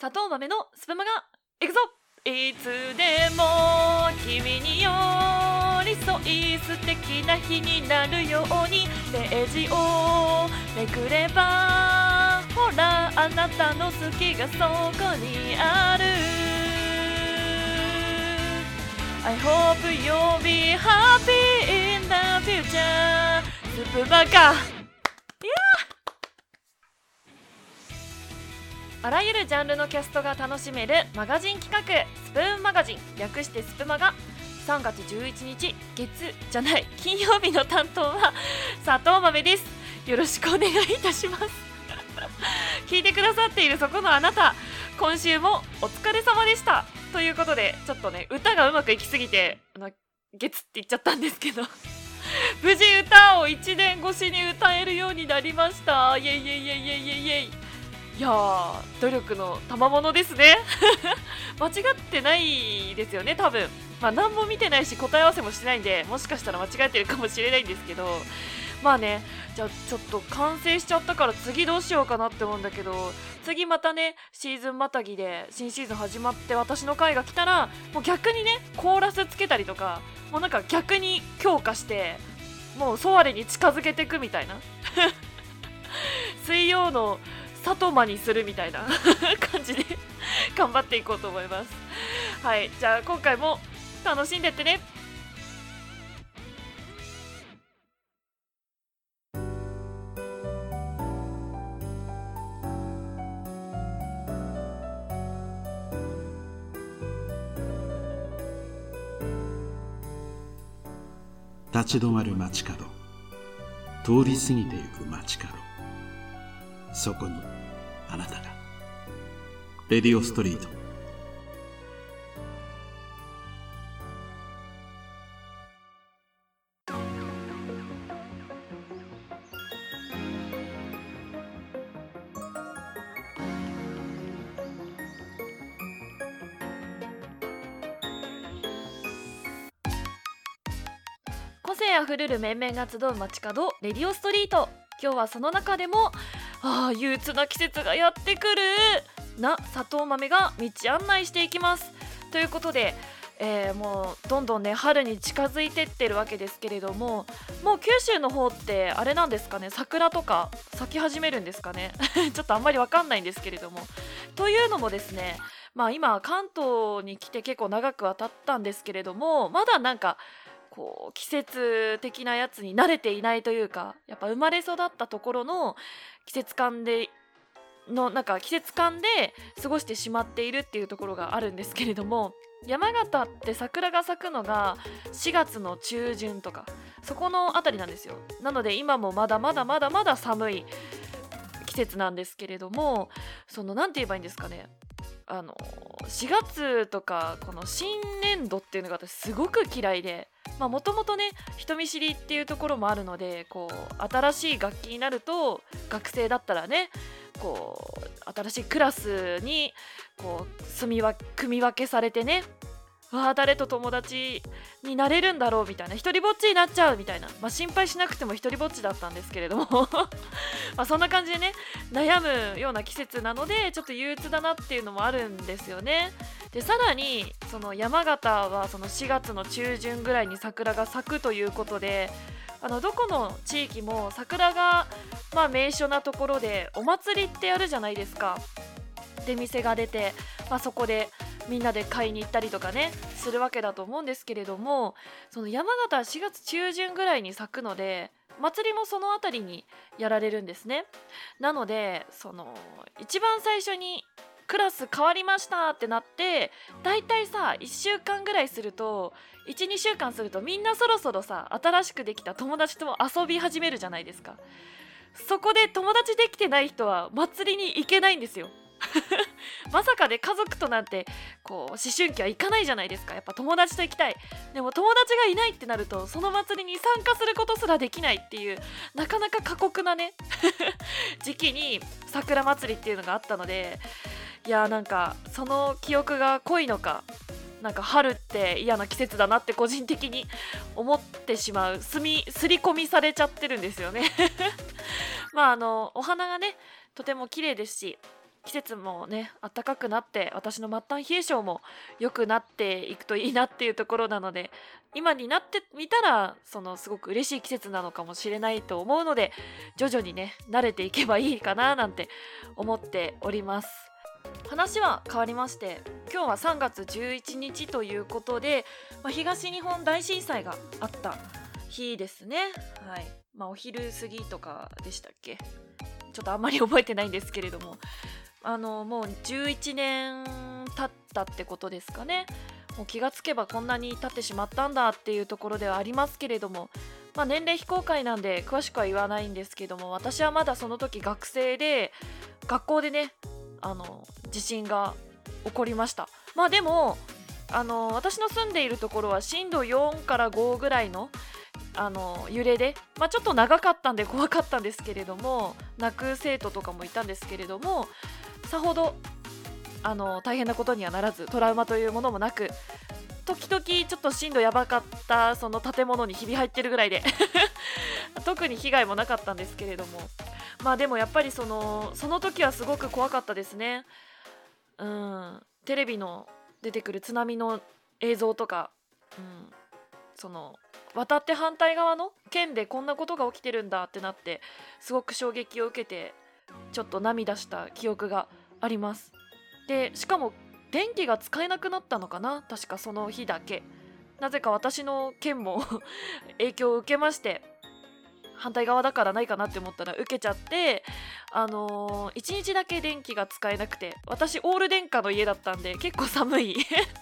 砂糖豆のスプマが行くぞ！いつでも君に寄り添い素敵な日になるようにページをめくればほらあなたの好きがそこにある。I hope you'll be happy in the future スプマかあらゆるジャンルのキャストが楽しめるマガジン企画スプーンマガジン。略してスプマが3月11日月じゃない金曜日の担当は佐藤豆です。よろしくお願いいたします。聞いてくださっているそこのあなた今週もお疲れ様でした。ということでちょっとね歌がうまくいきすぎてあの月って言っちゃったんですけど。無事歌を1年越しに歌えるようになりました。イエイイエイイエイイエイイエイイエイ。いやー努力の賜物ですね。間違ってないですよね多分。まあ何も見てないし答え合わせもしてないんでもしかしたら間違えてるかもしれないんですけど。まあねじゃあちょっと完成しちゃったから次どうしようかなって思うんだけど次またねシーズンまたぎで新シーズン始まって私の回が来たらもう逆にねコーラスつけたりとかもうなんか逆に強化してもうソワレに近づけていくみたいな。水曜の里間にするみたいな 感じで頑張っていこうと思います。はいじゃあ今回も楽しんでってね。立ち止まる街角。通り過ぎてゆく街角。そこにあなたが。レディオストリート。個性あふれる面々が集う街角レディオストリート。今日はその中でもああ憂鬱な季節がやってくる。な砂糖豆が道案内していきます。ということで、えーもうどんどんね春に近づいてってるわけですけれどももう九州の方ってあれなんですかね？桜とか咲き始めるんですかね？ちょっとあんまりわかんないんですけれども。というのもですねまあ今関東に来て結構長くは経ったんですけれどもまだなんかこう季節的なやつに慣れていないというかやっぱ生まれ育ったところの季節感でのなんか季節感で過ごしてしまっているっていうところがあるんですけれども山形って桜が咲くのが4月の中旬とかそこのあたりなんですよ。なので今もまだまだまだまだ寒い季節なんですけれどもその何て言えばいいんですかね。あの4月とかこの新年度っていうのが私すごく嫌いでもともとね人見知りっていうところもあるのでこう新しい楽器になると学生だったらねこう新しいクラスにこう住みわ組み分けされてねわあ誰と友達になれるんだろうみたいな一人ぼっちになっちゃうみたいな、まあ、心配しなくても一人ぼっちだったんですけれども まあそんな感じでね悩むような季節なのでちょっと憂鬱だなっていうのもあるんですよね。でさらにその山形はその4月の中旬ぐらいに桜が咲くということであのどこの地域も桜がまあ名所なところでお祭りってやるじゃないですか。出店が出て、まあ、そこでみんなで買いに行ったりとかねするわけだと思うんですけれどもその山形は4月中旬ぐらいに咲くので祭りもその辺りにやられるんですねなのでその一番最初にクラス変わりましたってなってだいたいさ1週間ぐらいすると12週間するとみんなそろそろさ新しくできた友達とも遊び始めるじゃないですか。そこで友達できてない人は祭りに行けないんですよ。まさかで家族となんてこう思春期は行かないじゃないですか。やっぱ友達と行きたい。でも友達がいないってなるとその祭りに参加することすらできないっていうなかなか過酷なね 時期に桜祭りっていうのがあったのでいやーなんかその記憶が濃いのかなんか春って嫌な季節だなって個人的に思ってしまうすみすり込みされちゃってるんですよね。まああのお花がねとても綺麗ですし季節もね暖かくなって私の末端冷え性も良くなっていくといいなっていうところなので今になってみたらそのすごく嬉しい季節なのかもしれないと思うので徐々にね慣れていけばいいかななんて思っております。話は変わりまして今日は3月11日ということで、まあ、東日本大震災があった日ですね。はい。まあお昼過ぎとかでしたっけ？ちょっとあんまり覚えてないんですけれども。あのもう11年経ったってことですかね。もう気がつけばこんなに経ってしまったんだっていうところではありますけれども、まあ、年齢非公開なんで詳しくは言わないんですけども私はまだその時学生で学校でねあの地震が起こりました。まあでもあの私の住んでいるところは震度4から5ぐらいのあの揺れで、まあ、ちょっと長かったんで怖かったんですけれども泣く生徒とかもいたんですけれどもさほどあの大変なことにはならずトラウマというものもなく時々ちょっと震度やばかったその建物にひび入ってるぐらいで。特に被害もなかったんですけれども。まあでもやっぱりそのその時はすごく怖かったですね。うん。テレビの出てくる津波の映像とか、うん、その渡って反対側の県でこんなことが起きてるんだってなってすごく衝撃を受けてちょっと涙した記憶があります。でしかも電気が使えなくなったのかな？確かその日だけ。なぜか私の県も 影響を受けまして反対側だからないかなって思ったら受けちゃってあのー、1日だけ電気が使えなくて私オール電化の家だったんで結構寒い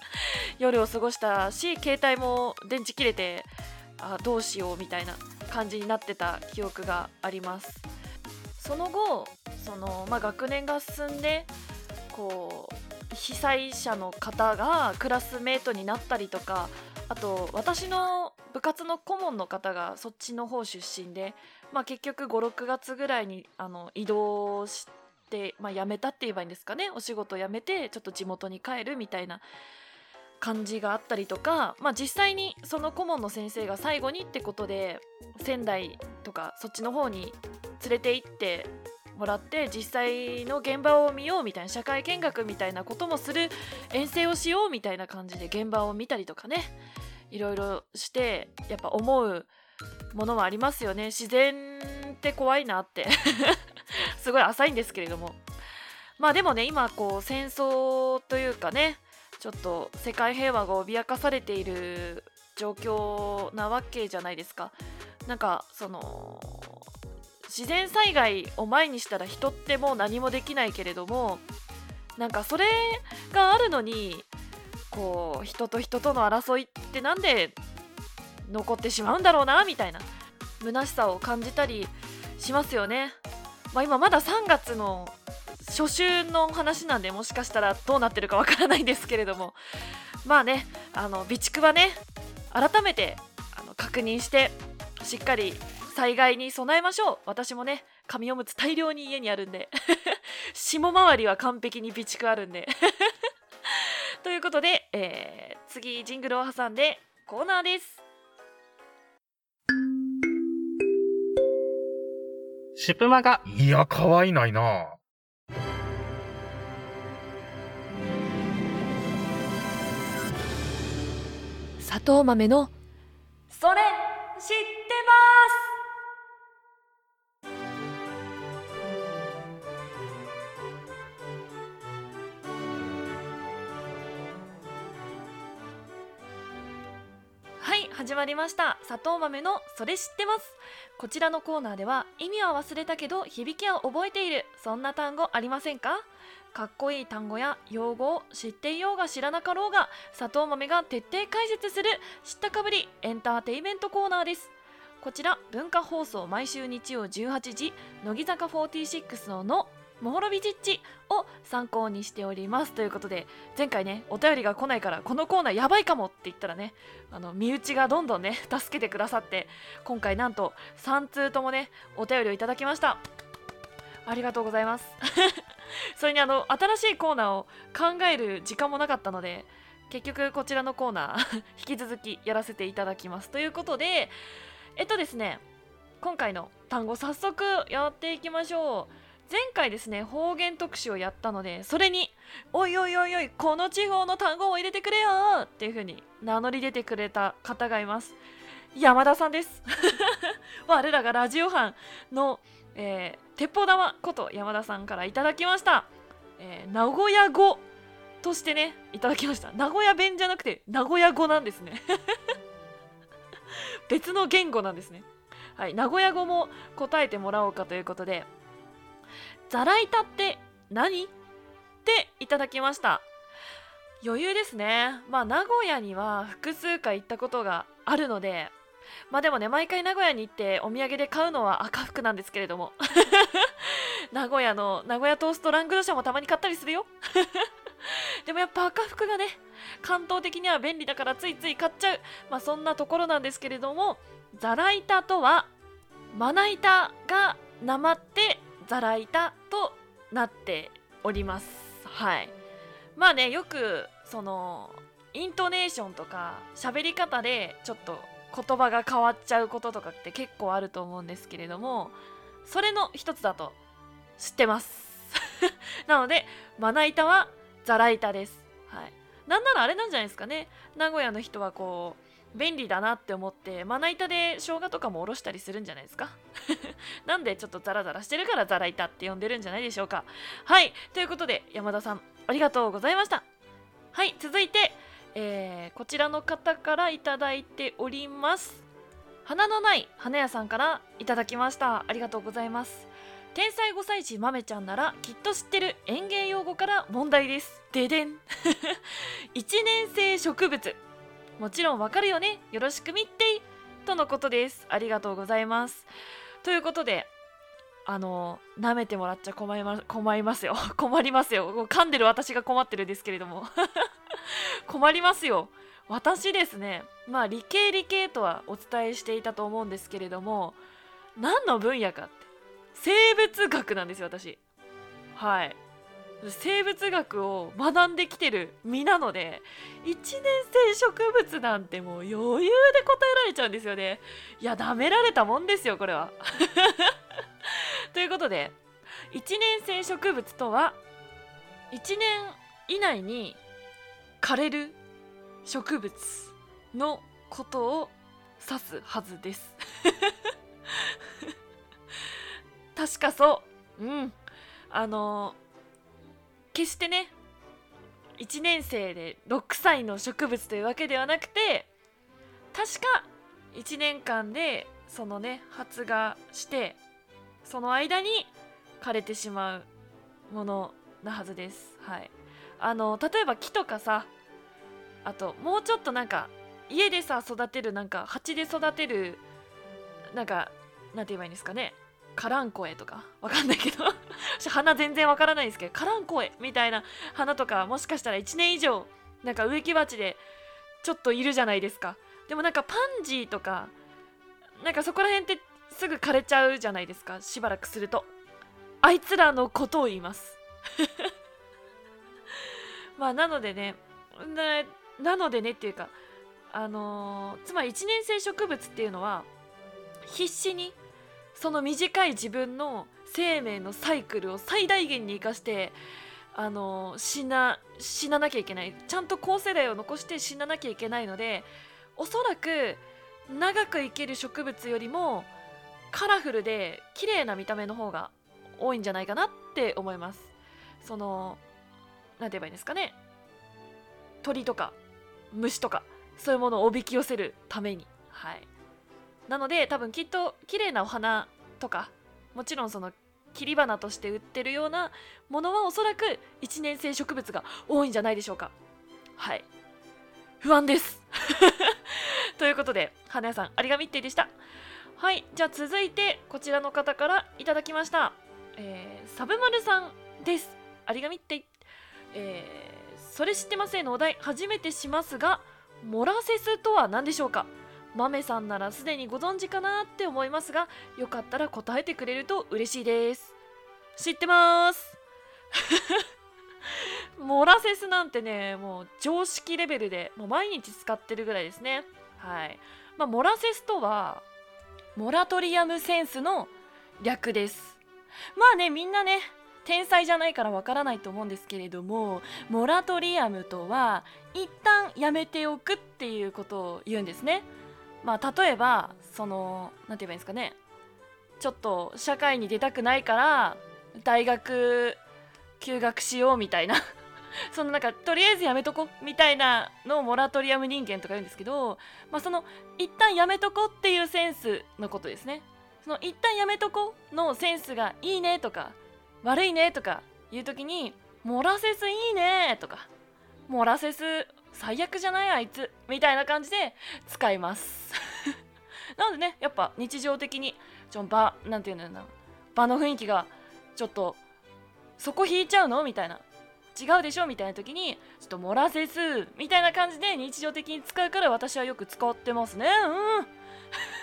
夜を過ごしたし携帯も電池切れてあどうしようみたいな感じになってた記憶があります。その後その、まあ、学年が進んでこう被災者の方がクラスメートになったりとかあと私の部活の顧問の方がそっちの方出身で、まあ、結局56月ぐらいにあの移動して、まあ、辞めたって言えばいいんですかね。お仕事辞めてちょっと地元に帰るみたいな感じがあったりとか、まあ、実際にその顧問の先生が最後にってことで仙台とかそっちの方に連れて行ってもらって実際の現場を見ようみたいな社会見学みたいなこともする遠征をしようみたいな感じで現場を見たりとかね。いろいろしてやっぱ思うものはありますよね。自然って怖いなって。すごい浅いんですけれども。まあでもね今こう戦争というかねちょっと世界平和が脅かされている状況なわけじゃないですか。なんかその自然災害を前にしたら人ってもう何もできないけれどもなんかそれがあるのにこう人と人との争いってなんで残ってしまうんだろうなみたいな虚しさを感じたりしますよね。まあ、今まだ3月の初秋の話なんでもしかしたらどうなってるかわからないんですけれどもまあねあの備蓄はね改めてあの確認してしっかり災害に備えましょう。私もね紙おむつ大量に家にあるんで。霜回りは完璧に備蓄あるんで。ということで、えー、次ジングルを挟んでコーナーです。シュプマがいや可愛いないな。砂糖豆の。それ知ってます始まりました。砂糖豆のそれ知ってます。こちらのコーナーでは意味は忘れたけど響きは覚えている。そんな単語ありませんか？かっこいい単語や用語を知っていようが知らなかろうが砂糖豆が徹底解説する知ったかぶりエンターテイメントコーナーです。こちら文化放送毎週日曜18時乃木坂46ののモホロビジッチを参考にしております。ということで前回ねお便りが来ないからこのコーナーやばいかもって言ったらねあの身内がどんどんね 助けてくださって今回なんと3通ともねお便りをいただきました。ありがとうございます。それにあの新しいコーナーを考える時間もなかったので結局こちらのコーナー 引き続きやらせていただきます。ということでえっとですね今回の単語早速やっていきましょう。前回ですね方言特集をやったのでそれに「おいおいおいおいこの地方の単語を入れてくれよ!」っていう風に名乗り出てくれた方がいます。山田さんです。我らがラジオ班の、えー、鉄砲玉こと山田さんからいただきました、えー、名古屋語としてねいただきました。名古屋弁じゃなくて名古屋語なんですね。別の言語なんですね。はい名古屋語も答えてもらおうかということでザライタって何？っていただきました。余裕ですね。まあ名古屋には複数回行ったことがあるのでまあでもね毎回名古屋に行ってお土産で買うのは赤服なんですけれども。名古屋の名古屋トーストラングドシャもたまに買ったりするよ。でもやっぱ赤服がね関東的には便利だからついつい買っちゃう。まあそんなところなんですけれどもザライタとはまな板がなまってザラ板となっております。はい。まあねよくそのイントネーションとか喋り方でちょっと言葉が変わっちゃうこととかって結構あると思うんですけれどもそれの一つだと知ってます。なのでまな板はザラ板です。はい。なんならあれなんじゃないですかね。名古屋の人はこう便利だなって思ってまな板で生姜とかもおろしたりするんじゃないですか。なんでちょっとザラザラしてるからザラ板って呼んでるんじゃないでしょうか。はいということで山田さんありがとうございました。はい続いて、えー、こちらの方からいただいております。花のない花屋さんからいただきました。ありがとうございます。天才5歳児まめちゃんならきっと知ってる園芸用語から問題です。ででん。一年生植物。もちろんわかるよね。よろしくみっていとのことです。ありがとうございます。ということであの舐めてもらっちゃ困り,、ま、困りますよ。困りますよ。噛んでる私が困ってるんですけれども。困りますよ。私ですねまあ理系理系とはお伝えしていたと思うんですけれども何の分野かって生物学なんですよ私。はい。生物学を学んできてる身なので1年生植物なんてもう余裕で答えられちゃうんですよね。いや舐められたもんですよこれは。ということで1年生植物とは1年以内に枯れる植物のことを指すはずです。確かそう。うん。あのー決してね1年生で6歳の植物というわけではなくて確か1年間でそのね発芽してその間に枯れてしまうものなはずです。はい。あの例えば木とかさあともうちょっとなんか家でさ育てるなんか鉢で育てるなんかなんて言えばいいんですかね。カランコエとか？わかんないけど。花全然わからないんですけどカランコエみたいな花とかもしかしたら1年以上なんか植木鉢でちょっといるじゃないですか。でもなんかパンジーとかなんかそこら辺ってすぐ枯れちゃうじゃないですかしばらくすると。あいつらのことを言います。まあなのでねなのでねっていうかあのー、つまり1年生植物っていうのは必死にその短い自分の生命のサイクルを最大限に生かしてあの死な死ななきゃいけない。ちゃんと高世代を残して死ななきゃいけないのでおそらく長く生きる植物よりもカラフルで綺麗な見た目の方が多いんじゃないかなって思います。その何て言えばいいんですかね。鳥とか虫とかそういうものをおびき寄せるために。はい。なので多分きっと綺麗なお花とかもちろんその切り花として売ってるようなものはおそらく1年生植物が多いんじゃないでしょうか。はい。不安です。ということで花屋さんありがみってでした。はい。じゃあ続いてこちらの方からいただきました。えー、サブマルさんです。ありがみって。えー、それ知ってませんのお題初めてしますがモラセスとは何でしょうか？豆さんならすでにご存知かなって思いますがよかったら答えてくれると嬉しいです。知ってます。モラセスなんてねもう常識レベルでもう毎日使ってるぐらいですね。はい。まあモラセスとはモラトリアムセンスの略です。まあねみんなね天才じゃないからわからないと思うんですけれどもモラトリアムとは一旦やめておくっていうことを言うんですね。まあ例えばその何て言えばいいんですかね。ちょっと社会に出たくないから大学休学しようみたいな。そのなんかとりあえずやめとこみたいなのをモラトリアム人間とか言うんですけど、まあ、その一旦やめとこっていうセンスのことですね。その一旦やめとこのセンスがいいねとか悪いねとかいう時にモラセスいいねとかモラセス最悪じゃないあいつみたいな感じで使います。なのでねやっぱ日常的にちょ場なんていうんだろうな。場の雰囲気がちょっとそこ引いちゃうのみたいな。違うでしょみたいな時にちょっと漏らせすみたいな感じで日常的に使うから私はよく使ってますね。うん。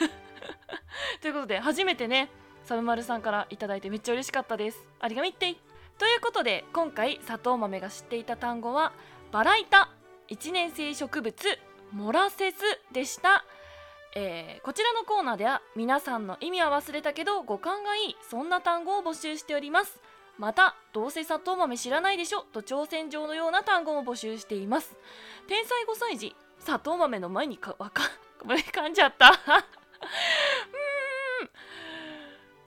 ということで初めてねサブマルさんから頂いてめっちゃ嬉しかったです。ありがみってということで今回砂糖豆が知っていた単語はバライタ1年生植物モラセスでした。えー、こちらのコーナーでは皆さんの意味は忘れたけど五感がいいそんな単語を募集しております。またどうせ砂糖豆知らないでしょと挑戦状のような単語も募集しています。天才5歳児砂糖豆の前にかわか 噛んじゃった。うーん。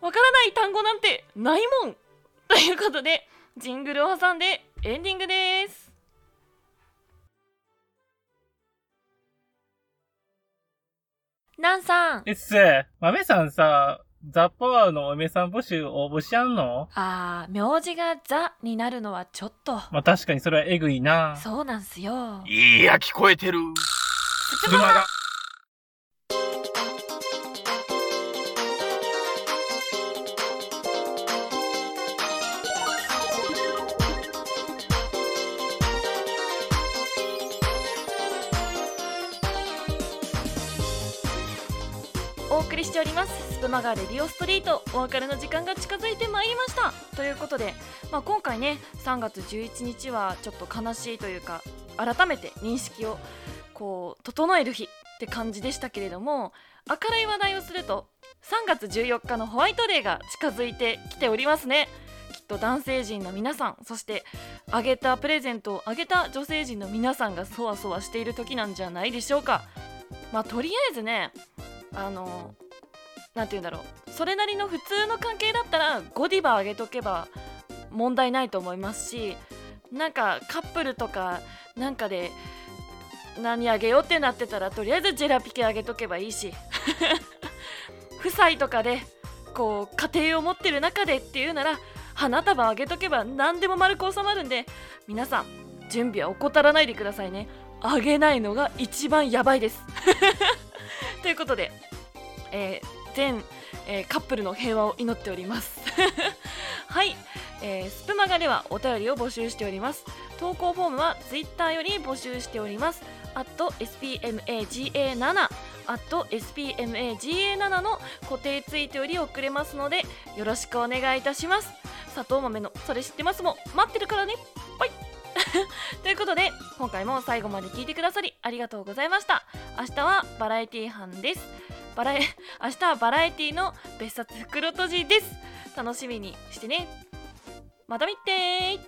わからない単語なんてないもん。ということでジングルを挟んでエンディングです。なんさんえっす、豆さんさ、ザ・パワーのお嫁さん募集応募しやんの？あー、名字がザになるのはちょっと。まあ確かにそれはえぐいな。そうなんすよ。いや、聞こえてる。つぶまがお送りしております。スプマガレディオストリート。お別れの時間が近づいてまいりました。ということで、まあ、今回ね3月11日はちょっと悲しいというか改めて認識をこう整える日って感じでしたけれども明るい話題をすると3月14日のホワイトデーが近づいてきておりますね。きっと男性陣の皆さんそしてあげたプレゼントをあげた女性陣の皆さんがそわそわしている時なんじゃないでしょうか。まあとりあえずねあの何て言うんだろう。それなりの普通の関係だったらゴディバあげとけば問題ないと思いますしなんかカップルとかなんかで何あげようってなってたらとりあえずジェラピケあげとけばいいし 夫妻とかでこう家庭を持ってる中でっていうなら花束あげとけば何でも丸く収まるんで皆さん準備は怠らないでくださいね。あげないのが一番やばいです。ということで、えー、全、えー、カップルの平和を祈っております。はい、えー、スプマガではお便りを募集しております。投稿フォームは Twitter より募集しております。spmaga7 spmaga7 の固定ツイートより送れますのでよろしくお願いいたします。砂糖豆のそれ知ってます？も待ってるからね。バイ ということで今回も最後まで聞いてくださりありがとうございました。明日はバラエティ班です。バラエ 明日はバラエティの別冊袋とじです。楽しみにしてね。また見て